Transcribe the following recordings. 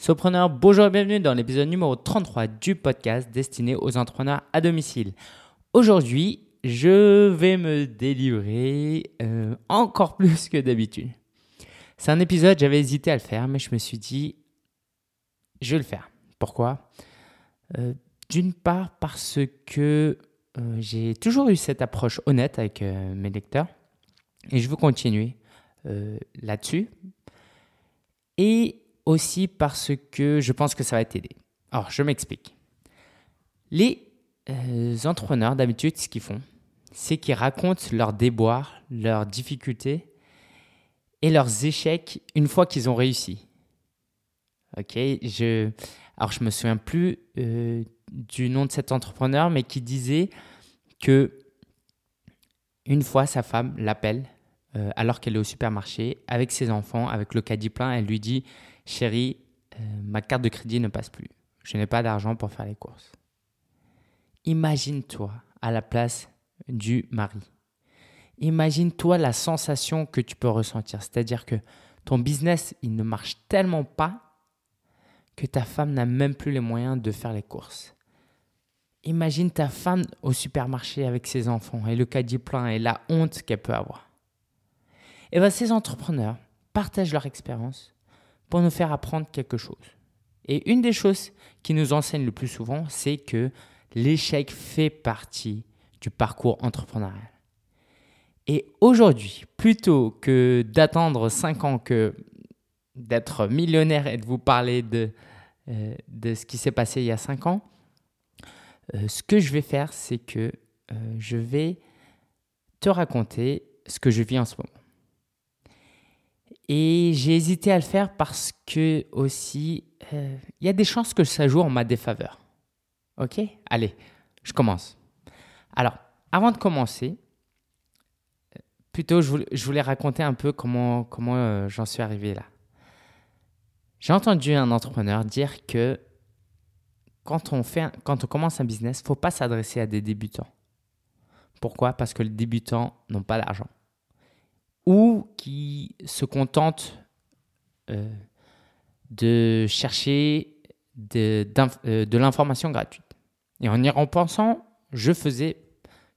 Sopreneur, bonjour et bienvenue dans l'épisode numéro 33 du podcast destiné aux entrepreneurs à domicile. Aujourd'hui, je vais me délivrer euh, encore plus que d'habitude. C'est un épisode, j'avais hésité à le faire, mais je me suis dit, je vais le faire. Pourquoi? Euh, D'une part parce que euh, j'ai toujours eu cette approche honnête avec mes lecteurs et je veux continuer là-dessus. Et aussi parce que je pense que ça va t'aider. Alors, je m'explique. Les euh, entrepreneurs, d'habitude, ce qu'ils font, c'est qu'ils racontent leurs déboires, leurs difficultés et leurs échecs une fois qu'ils ont réussi. Ok, je, alors je me souviens plus euh, du nom de cet entrepreneur, mais qui disait que une fois sa femme l'appelle euh, alors qu'elle est au supermarché avec ses enfants, avec le caddie plein, elle lui dit Chérie, euh, ma carte de crédit ne passe plus. Je n'ai pas d'argent pour faire les courses. Imagine-toi à la place du mari. Imagine-toi la sensation que tu peux ressentir. C'est-à-dire que ton business, il ne marche tellement pas que ta femme n'a même plus les moyens de faire les courses. Imagine ta femme au supermarché avec ses enfants et le caddie plein et la honte qu'elle peut avoir. Et bien ces entrepreneurs partagent leur expérience pour nous faire apprendre quelque chose. Et une des choses qui nous enseignent le plus souvent, c'est que l'échec fait partie du parcours entrepreneurial. Et aujourd'hui, plutôt que d'attendre 5 ans que d'être millionnaire et de vous parler de, euh, de ce qui s'est passé il y a 5 ans, euh, ce que je vais faire, c'est que euh, je vais te raconter ce que je vis en ce moment. Et j'ai hésité à le faire parce que aussi, euh, il y a des chances que ça joue en ma défaveur. Ok? Allez, je commence. Alors, avant de commencer, plutôt, je voulais, raconter un peu comment, euh, j'en suis arrivé là. J'ai entendu un entrepreneur dire que quand on, fait, quand on commence un business, il ne faut pas s'adresser à des débutants. Pourquoi? Parce que les débutants n'ont pas d'argent ou qui se contentent euh, de chercher de, euh, de l'information gratuite. Et en y repensant, je faisais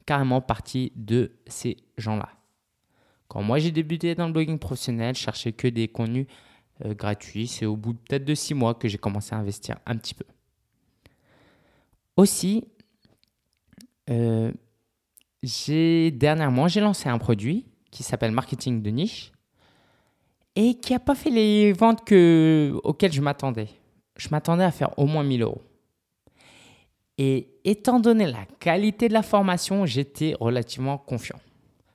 carrément partie de ces gens-là. Quand moi j'ai débuté dans le blogging professionnel, je cherchais que des contenus euh, gratuits. C'est au bout peut-être de six mois que j'ai commencé à investir un petit peu. Aussi, dernièrement j'ai lancé un produit qui s'appelle Marketing de niche et qui n'a pas fait les ventes que, auxquelles je m'attendais. Je m'attendais à faire au moins 1000 euros. Et étant donné la qualité de la formation, j'étais relativement confiant.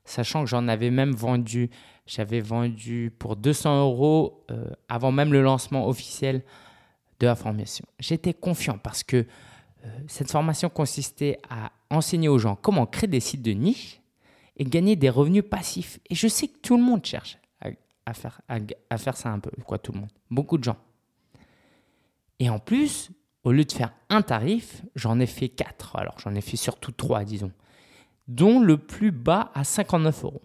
Sachant que j'en avais même vendu, j'avais vendu pour 200 euros euh, avant même le lancement officiel de la formation. J'étais confiant parce que euh, cette formation consistait à enseigner aux gens comment créer des sites de niche et gagner des revenus passifs. Et je sais que tout le monde cherche à, faire, à, faire ça un peu, quoi, tout le monde. Beaucoup de gens. Et en plus, au lieu de faire un tarif, j'en ai fait quatre. Alors, j'en ai fait surtout trois, disons. Dont le plus bas à 59 euros.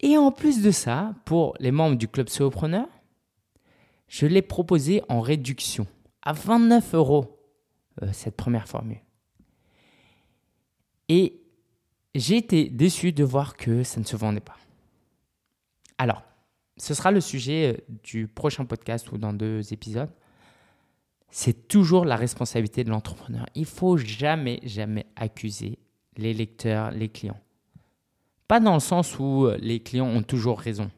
Et en plus de ça, pour les membres du club Solopreneur, je l'ai proposé en réduction à 29 euros, euh, cette première formule. Et j'ai été déçu de voir que ça ne se vendait pas. Alors, ce sera le sujet euh, du prochain podcast ou dans deux épisodes. C'est toujours la responsabilité de l'entrepreneur. Il faut jamais, jamais accuser les lecteurs, les clients. Pas dans le sens où euh, les clients ont toujours raison.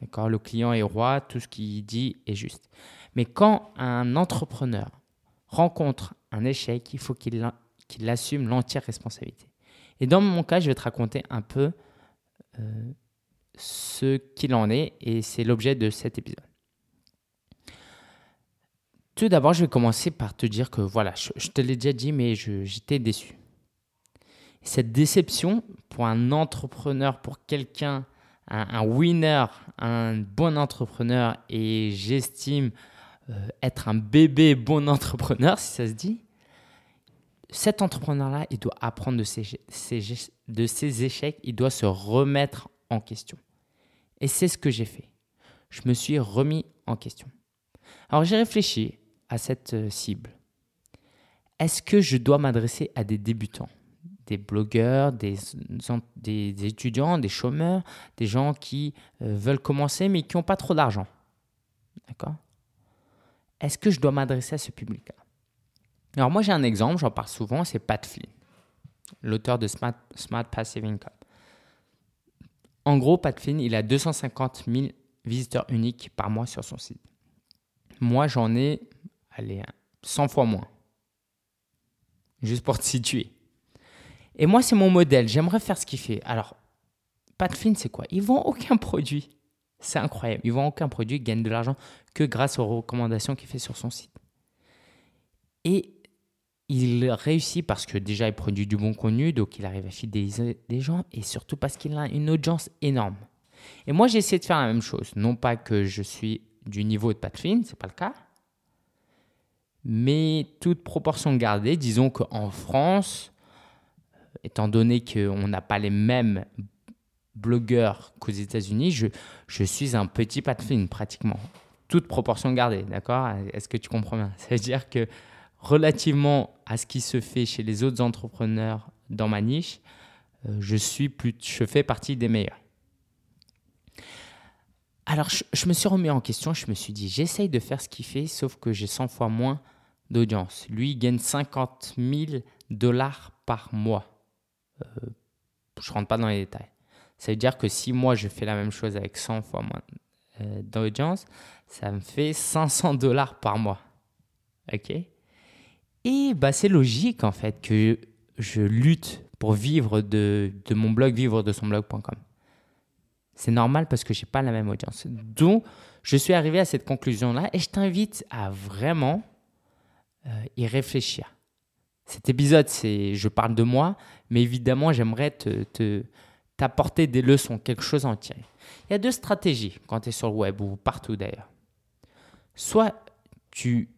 D'accord? Le client est roi, tout ce qu'il dit est juste. Mais quand un entrepreneur rencontre un échec, il faut qu'il assume l'entière responsabilité. Et dans mon cas, je vais te raconter un peu euh, ce qu'il en est et c'est l'objet de cet épisode. Tout d'abord, je vais commencer par te dire que voilà, je, te l'ai déjà dit, mais j'étais déçu. Cette déception pour un entrepreneur, pour quelqu'un, un, winner, un bon entrepreneur, et j'estime euh, être un bébé bon entrepreneur, si ça se dit, cet entrepreneur-là, il doit apprendre de ses, échecs, il doit se remettre en question. Et c'est ce que j'ai fait. Je me suis remis en question. Alors j'ai réfléchi à cette euh, cible. Est-ce que je dois m'adresser à des débutants? Des blogueurs, des, des, étudiants, des chômeurs, des gens qui euh, veulent commencer mais qui n'ont pas trop d'argent. D'accord? Est-ce que je dois m'adresser à ce public-là? Alors moi j'ai un exemple, j'en parle souvent, c'est Pat Flynn, l'auteur de Smart, Smart Passive Income. En gros, Pat Flynn, il a 250 000 visiteurs uniques par mois sur son site. Moi j'en ai, allez, 100 fois moins. Juste pour te situer. Et moi, c'est mon modèle. J'aimerais faire ce qu'il fait. Alors, Pat Flynn, c'est quoi? Ils vend aucun produit. C'est incroyable. Ils vend aucun produit, ils gagnent de l'argent que grâce aux recommandations qu'il fait sur son site. Et il réussit parce que déjà, il produit du bon contenu, donc il arrive à fidéliser des gens et surtout parce qu'il a une audience énorme. Et moi, j'ai essayé de faire la même chose. Non pas que je suis du niveau de Pat Flynn, c'est pas le cas. Mais toute proportion gardée, disons qu'en France, étant donné qu'on n'a pas les mêmes blogueurs qu'aux États-Unis, je, suis un petit Pat Flynn pratiquement. Toute proportion gardée, d'accord? Est-ce que tu comprends bien? Ça veut dire que relativement à ce qui se fait chez les autres entrepreneurs dans ma niche, euh, je, suis plus, je fais partie des meilleurs. Alors, je, me suis remis en question, je me suis dit, j'essaye de faire ce qu'il fait, sauf que j'ai 100 fois moins d'audience. Lui, il gagne 50 000 dollars par mois. Euh, je ne rentre pas dans les détails. Ça veut dire que si moi je fais la même chose avec 100 fois moins euh, d'audience, ça me fait 500 dollars par mois. Ok? Et bah, c'est logique en fait que je lutte pour vivre de, de mon blog, vivre de son blog.com. C'est normal parce que je n'ai pas la même audience. Donc, je suis arrivé à cette conclusion-là et je t'invite à vraiment euh, y réfléchir. Cet épisode, c'est je parle de moi, mais évidemment, j'aimerais te, t'apporter des leçons, quelque chose à en tirer. Il y a deux stratégies quand tu es sur le web ou partout d'ailleurs. Soit tu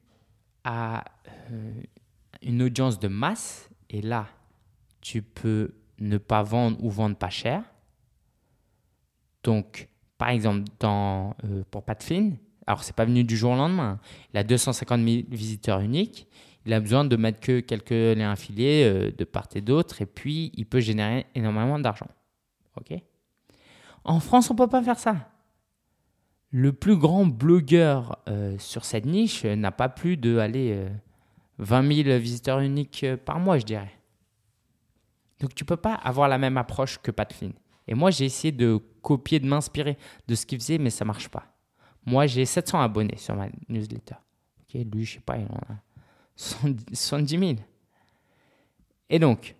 as euh, une audience de masse et là, tu peux ne pas vendre ou vendre pas cher. Donc, par exemple, dans, euh, pour Pat Flynn, alors c'est pas venu du jour au lendemain, il a 250 000 visiteurs uniques il a besoin de mettre que quelques liens affiliés euh, de part et d'autre, et puis il peut générer énormément d'argent. Ok? En France, on peut pas faire ça. Le plus grand blogueur euh, sur cette niche n'a pas plus de 20 000 visiteurs uniques euh, par mois, je dirais. Donc tu peux pas avoir la même approche que Pat Flynn. Et moi, j'ai essayé de copier, de m'inspirer de ce qu'il faisait, mais ça marche pas. Moi, j'ai 700 abonnés sur ma newsletter. Ok, lui, je sais pas, il en a 70 000. Et donc,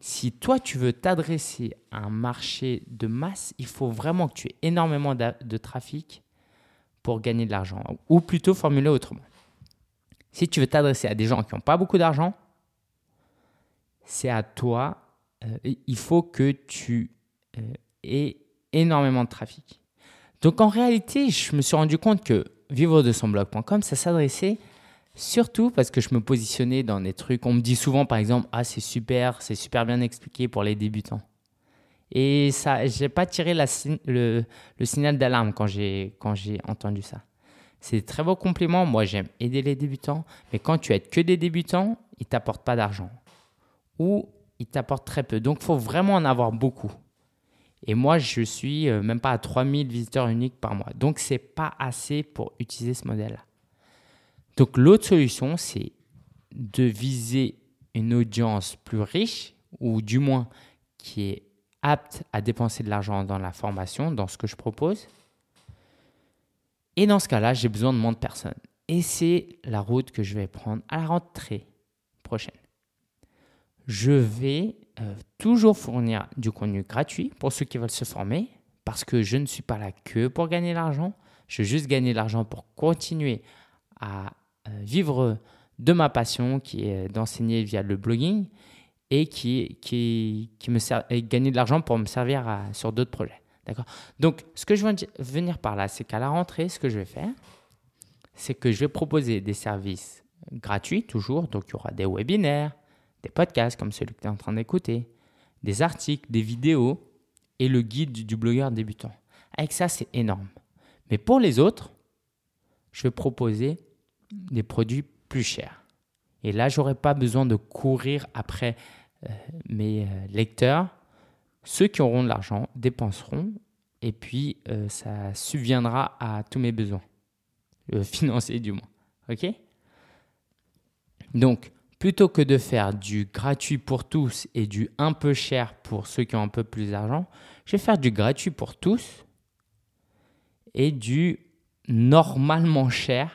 si toi, tu veux t'adresser à un marché de masse, il faut vraiment que tu aies énormément de trafic pour gagner de l'argent. Ou plutôt formuler autrement. Si tu veux t'adresser à des gens qui n'ont pas beaucoup d'argent, c'est à toi, euh, il faut que tu euh, aies énormément de trafic. Donc en réalité, je me suis rendu compte que vivre de son blog.com, ça s'adressait Surtout parce que je me positionnais dans des trucs. On me dit souvent, par exemple, ah c'est super, c'est super bien expliqué pour les débutants. Et ça, j'ai pas tiré le, le, signal d'alarme quand j'ai quand j'ai entendu ça. C'est très beau compliment. Moi, j'aime aider les débutants, mais quand tu aides que des débutants, ils t'apportent pas d'argent ou ils t'apportent très peu. Donc, il faut vraiment en avoir beaucoup. Et moi, je suis euh, même pas à 3000 visiteurs uniques par mois. Donc, c'est pas assez pour utiliser ce modèle-là. Donc l'autre solution, c'est de viser une audience plus riche, ou du moins qui est apte à dépenser de l'argent dans la formation, dans ce que je propose. Et dans ce cas-là, j'ai besoin de moins de personnes. Et c'est la route que je vais prendre à la rentrée prochaine. Je vais euh, toujours fournir du contenu gratuit pour ceux qui veulent se former, parce que je ne suis pas là que pour gagner de l'argent. Je veux juste gagner de l'argent pour continuer à euh, vivre de ma passion qui est d'enseigner via le blogging et qui, me sert, et gagner de l'argent pour me servir sur d'autres projets. D'accord? Donc, ce que je veux venir par là, c'est qu'à la rentrée, ce que je vais faire, c'est que je vais proposer des services gratuits toujours. Donc, il y aura des webinaires, des podcasts comme celui que tu es en train d'écouter, des articles, des vidéos et le guide du blogueur débutant. Avec ça, c'est énorme. Mais pour les autres, je vais proposer des produits plus chers. Et là, j'aurai pas besoin de courir après euh, mes euh, lecteurs. Ceux qui auront de l'argent dépenseront et puis euh, ça subviendra à tous mes besoins financiers du moins. Ok? Donc, plutôt que de faire du gratuit pour tous et du un peu cher pour ceux qui ont un peu plus d'argent, je vais faire du gratuit pour tous et du normalement cher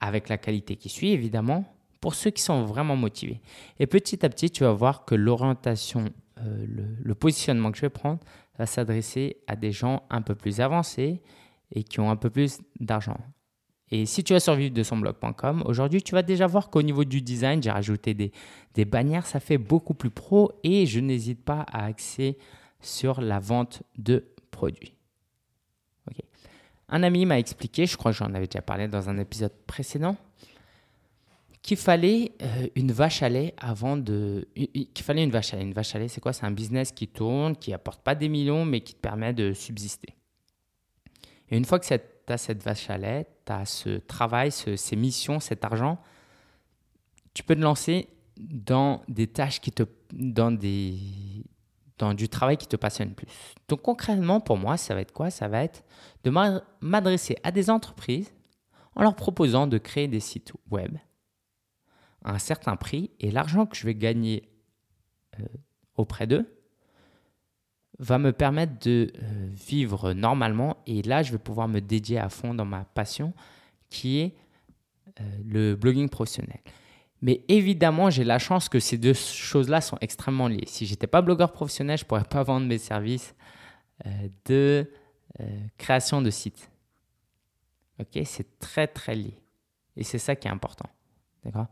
avec la qualité qui suit évidemment pour ceux qui sont vraiment motivés. Et petit à petit, tu vas voir que l'orientation, euh, le, positionnement que je vais prendre va s'adresser à des gens un peu plus avancés et qui ont un peu plus d'argent. Et si tu as survécu de son blog.com, aujourd'hui, tu vas déjà voir qu'au niveau du design, j'ai rajouté des, des, bannières, ça fait beaucoup plus pro et je n'hésite pas à axer sur la vente de produits. Un ami m'a expliqué, je crois que j'en avais déjà parlé dans un épisode précédent, qu'il fallait euh, une vache à lait avant de. qu'il fallait une vache à lait. Une vache à lait, c'est quoi? C'est un business qui tourne, qui apporte pas des millions, mais qui te permet de subsister. Et une fois que tu as cette vache à lait, tu as ce travail, ces missions, cet argent, tu peux te lancer dans des tâches qui te. dans des. dans du travail qui te passionne plus. Donc concrètement, pour moi, ça va être quoi? Ça va être de m'adresser à des entreprises en leur proposant de créer des sites web un certain prix et l'argent que je vais gagner euh, auprès d'eux va me permettre de euh, vivre normalement et là je vais pouvoir me dédier à fond dans ma passion qui est euh, le blogging professionnel. Mais évidemment, j'ai la chance que ces deux choses-là sont extrêmement liées. Si j'étais pas blogueur professionnel, je pourrais pas vendre mes services de création de sites. Ok, c'est très très lié. Et c'est ça qui est important. D'accord?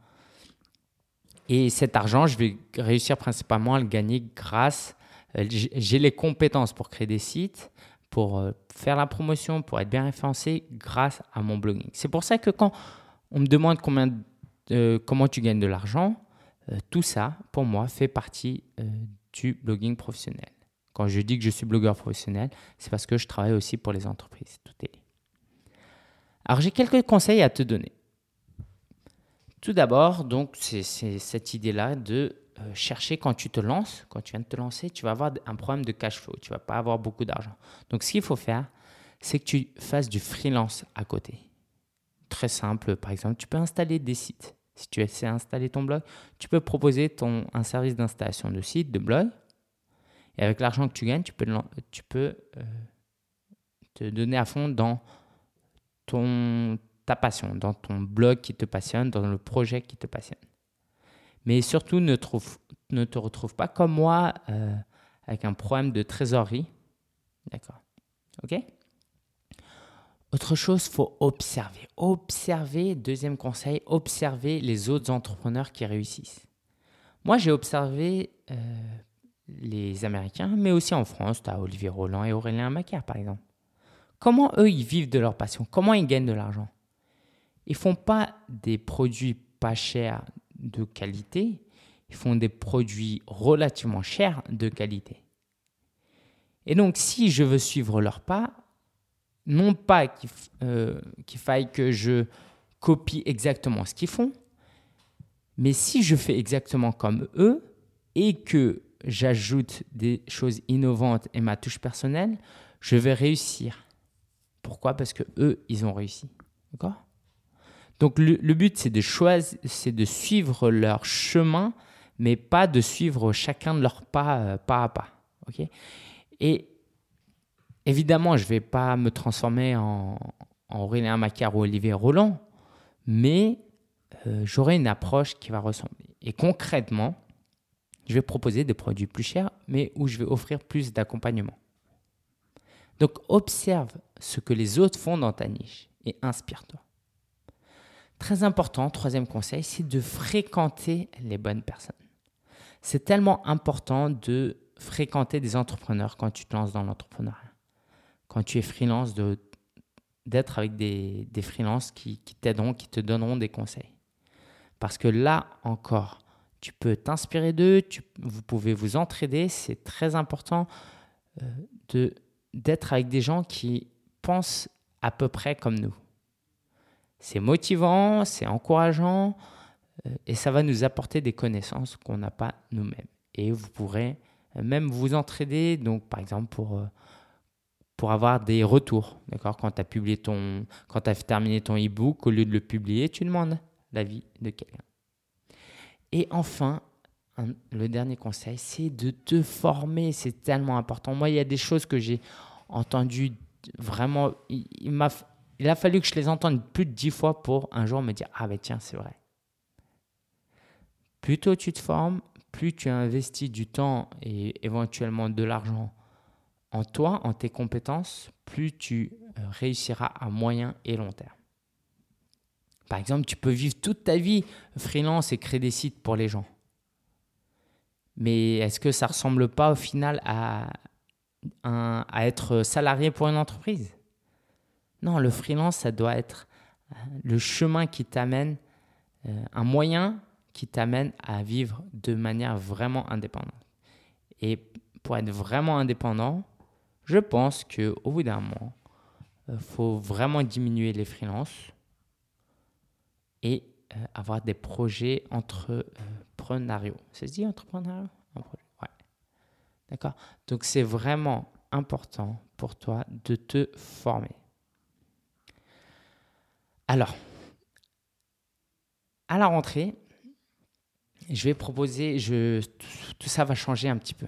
Et cet argent, je vais réussir principalement à le gagner grâce, euh, j'ai les compétences pour créer des sites, pour euh, faire la promotion, pour être bien référencé grâce à mon blogging. C'est pour ça que quand on me demande combien, comment tu gagnes de l'argent, euh, tout ça, pour moi, fait partie du blogging professionnel. Quand je dis que je suis blogueur professionnel, c'est parce que je travaille aussi pour les entreprises. Tout est lié. Alors j'ai quelques conseils à te donner. Tout d'abord, donc, c'est cette idée-là de euh, chercher quand tu te lances, quand tu viens de te lancer, tu vas avoir un problème de cash flow, tu vas pas avoir beaucoup d'argent. Donc, ce qu'il faut faire, c'est que tu fasses du freelance à côté. Très simple, par exemple, tu peux installer des sites. Si tu essaies d'installer ton blog, tu peux proposer ton, un service d'installation de site, de blog. Et avec l'argent que tu gagnes, tu peux, tu peux euh, te donner à fond dans ton, ta passion, dans ton blog qui te passionne, dans le projet qui te passionne. Mais surtout, ne, te retrouve pas comme moi euh, avec un problème de trésorerie. D'accord. OK Autre chose, faut observer. Observer, deuxième conseil, observer les autres entrepreneurs qui réussissent. Moi, j'ai observé euh, les Américains, mais aussi en France, tu as Olivier Roland et Aurélien Macaire, par exemple. Comment eux, ils vivent de leur passion? Comment ils gagnent de l'argent? Ils font pas des produits pas chers de qualité, ils font des produits relativement chers de qualité. Et donc, si je veux suivre leur pas, non pas euh, qu'il faille que je copie exactement ce qu'ils font, mais si je fais exactement comme eux et que j'ajoute des choses innovantes et ma touche personnelle, je vais réussir. Pourquoi? Parce que eux, ils ont réussi. D'accord? Donc le, but, c'est de suivre leur chemin, mais pas de suivre chacun de leurs pas euh, pas à pas. Et évidemment, je ne vais pas me transformer en, en Aurélien ou Olivier Roland, mais euh, j'aurai une approche qui va ressembler. Et concrètement, je vais proposer des produits plus chers, mais où je vais offrir plus d'accompagnement. Donc observe ce que les autres font dans ta niche et inspire-toi. Très important, troisième conseil, c'est de fréquenter les bonnes personnes. C'est tellement important de fréquenter des entrepreneurs quand tu te lances dans l'entrepreneuriat. Quand tu es freelance, d'être avec des, freelances qui, t'aideront, qui te donneront des conseils. Parce que là encore, tu peux t'inspirer d'eux, vous pouvez vous entraider. C'est très important euh, d'être avec des gens qui pensent à peu près comme nous c'est motivant, c'est encourageant euh, et ça va nous apporter des connaissances qu'on n'a pas nous-mêmes. Et vous pourrez même vous entraider, donc par exemple pour, euh, pour avoir des retours. D'accord? Quand tu as as terminé ton e-book, au lieu de le publier, tu demandes l'avis de quelqu'un. Et enfin, le dernier conseil, c'est de te former. C'est tellement important. Moi, il y a des choses que j'ai entendues vraiment. Il, a fallu que je les entende plus de dix fois pour un jour me dire Ah, ben tiens, c'est vrai. Plus tôt tu te formes, plus tu investis du temps et éventuellement de l'argent en toi, en tes compétences, plus tu euh, réussiras à moyen et long terme. Par exemple, tu peux vivre toute ta vie freelance et créer des sites pour les gens. Mais est-ce que ça ressemble pas au final à être salarié pour une entreprise? Non, le freelance, ça doit être euh, le chemin qui t'amène, euh, un moyen qui t'amène à vivre de manière vraiment indépendante. Et pour être vraiment indépendant, je pense qu'au bout d'un moment, euh, faut vraiment diminuer les freelances et euh, avoir des projets entrepreneuriaux. Se dit entrepreneuriaux? Ouais. D'accord Donc c'est vraiment important pour toi de te former. Alors, à la rentrée, je vais proposer, tout ça va changer un petit peu.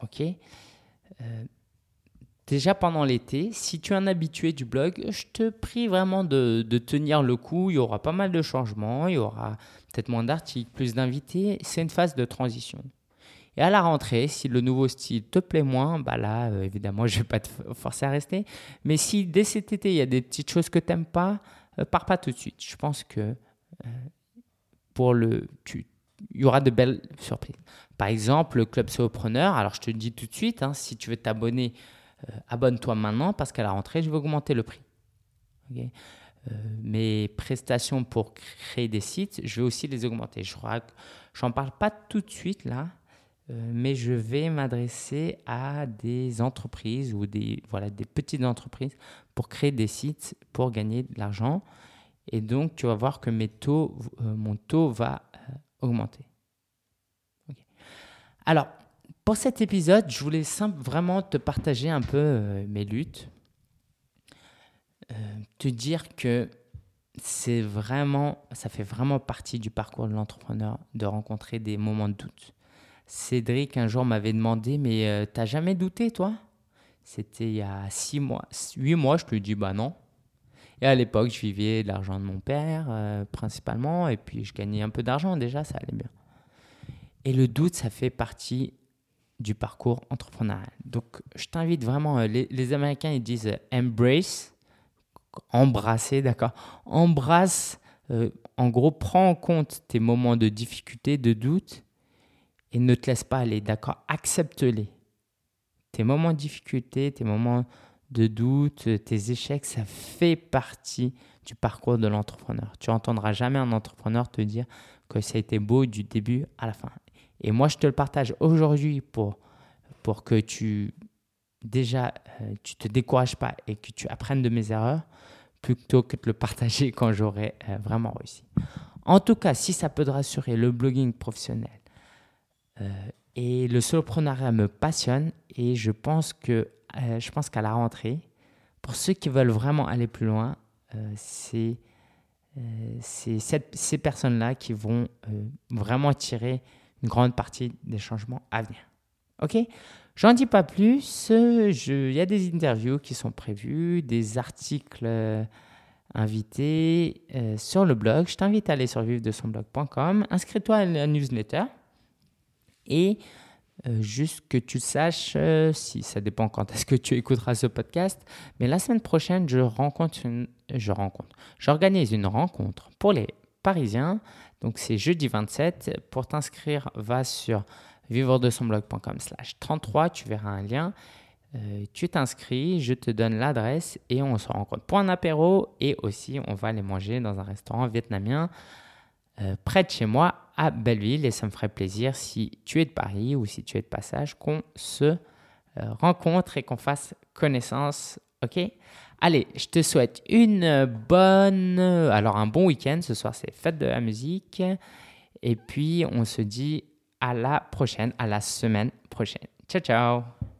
OK? Euh, Déjà pendant l'été, si tu es un habitué du blog, je te prie vraiment de, tenir le coup. Il y aura pas mal de changements, il y aura peut-être moins d'articles, plus d'invités. C'est une phase de transition. Et à la rentrée, si le nouveau style te plaît moins, bah là, euh, évidemment, je ne vais pas te forcer à rester. Mais si dès cet été, il y a des petites choses que tu n'aimes pas, pars pas tout de suite. Je pense que euh, pour le, tu, y aura de belles surprises. Par exemple, le club solopreneur. Alors, je te dis tout de suite, hein, si tu veux t'abonner euh, abonne-toi maintenant parce qu'à la rentrée, je vais augmenter le prix. Euh, mes prestations pour créer des sites, je vais aussi les augmenter. Je n'en parle pas tout de suite là, euh, mais je vais m'adresser à des entreprises ou des, voilà, des petites entreprises pour créer des sites pour gagner de l'argent. Et donc, tu vas voir que mes taux, mon taux va augmenter. Alors, pour cet épisode, je voulais vraiment te partager un peu euh, mes luttes, euh, te dire que c'est vraiment, ça fait vraiment partie du parcours de l'entrepreneur de rencontrer des moments de doute. Cédric un jour m'avait demandé, mais euh, t'as jamais douté toi? C'était il y a six mois, huit mois, je lui ai dit bah non. Et à l'époque, je vivais de l'argent de mon père principalement, et puis je gagnais un peu d'argent déjà, ça allait bien. Et le doute, ça fait partie du parcours entrepreneurial. Donc, je t'invite vraiment, euh, les, Américains, ils disent euh, embrace, embrasser, d'accord? Embrasse, euh, en gros, prends en compte tes moments de difficulté, de doute, et ne te laisse pas aller, d'accord? Accepte-les. Tes moments de difficulté, tes moments de doute, tes échecs, ça fait partie du parcours de l'entrepreneur. Tu n'entendras jamais un entrepreneur te dire que ça a été beau du début à la fin. Et moi, je te le partage aujourd'hui pour, pour que tu, déjà, euh, tu te décourages pas et que tu apprennes de mes erreurs plutôt que de le partager quand j'aurai euh, vraiment réussi. En tout cas, si ça peut te rassurer, le blogging professionnel et le soloprenariat me passionne et je pense que je pense qu'à la rentrée, pour ceux qui veulent vraiment aller plus loin, c'est ces personnes-là qui vont vraiment tirer une grande partie des changements à venir. Ok? J'en dis pas plus. Il y a des interviews qui sont prévues, des articles euh, invités euh, sur le blog. Je t'invite à aller sur vivre-de-son-blog.com. Inscris-toi à la newsletter. Et euh, juste que tu saches, si ça dépend quand est-ce que tu écouteras ce podcast, mais la semaine prochaine, je rencontre je rencontre, j'organise une rencontre pour les Parisiens donc c'est jeudi 27. Pour t'inscrire, va sur vivre de son blog.com slash 33, tu verras un lien. Euh, tu t'inscris, je te donne l'adresse et on se rencontre pour un apéro et aussi on va aller manger dans un restaurant vietnamien euh, près de chez moi à Belleville et ça me ferait plaisir si tu es de Paris ou si tu es de passage qu'on se euh, rencontre et qu'on fasse connaissance Ok? Allez, je te souhaite une bonne, alors un bon week-end. Ce soir, c'est fête de la musique. Et puis, on se dit à la prochaine, à la semaine prochaine. Ciao, ciao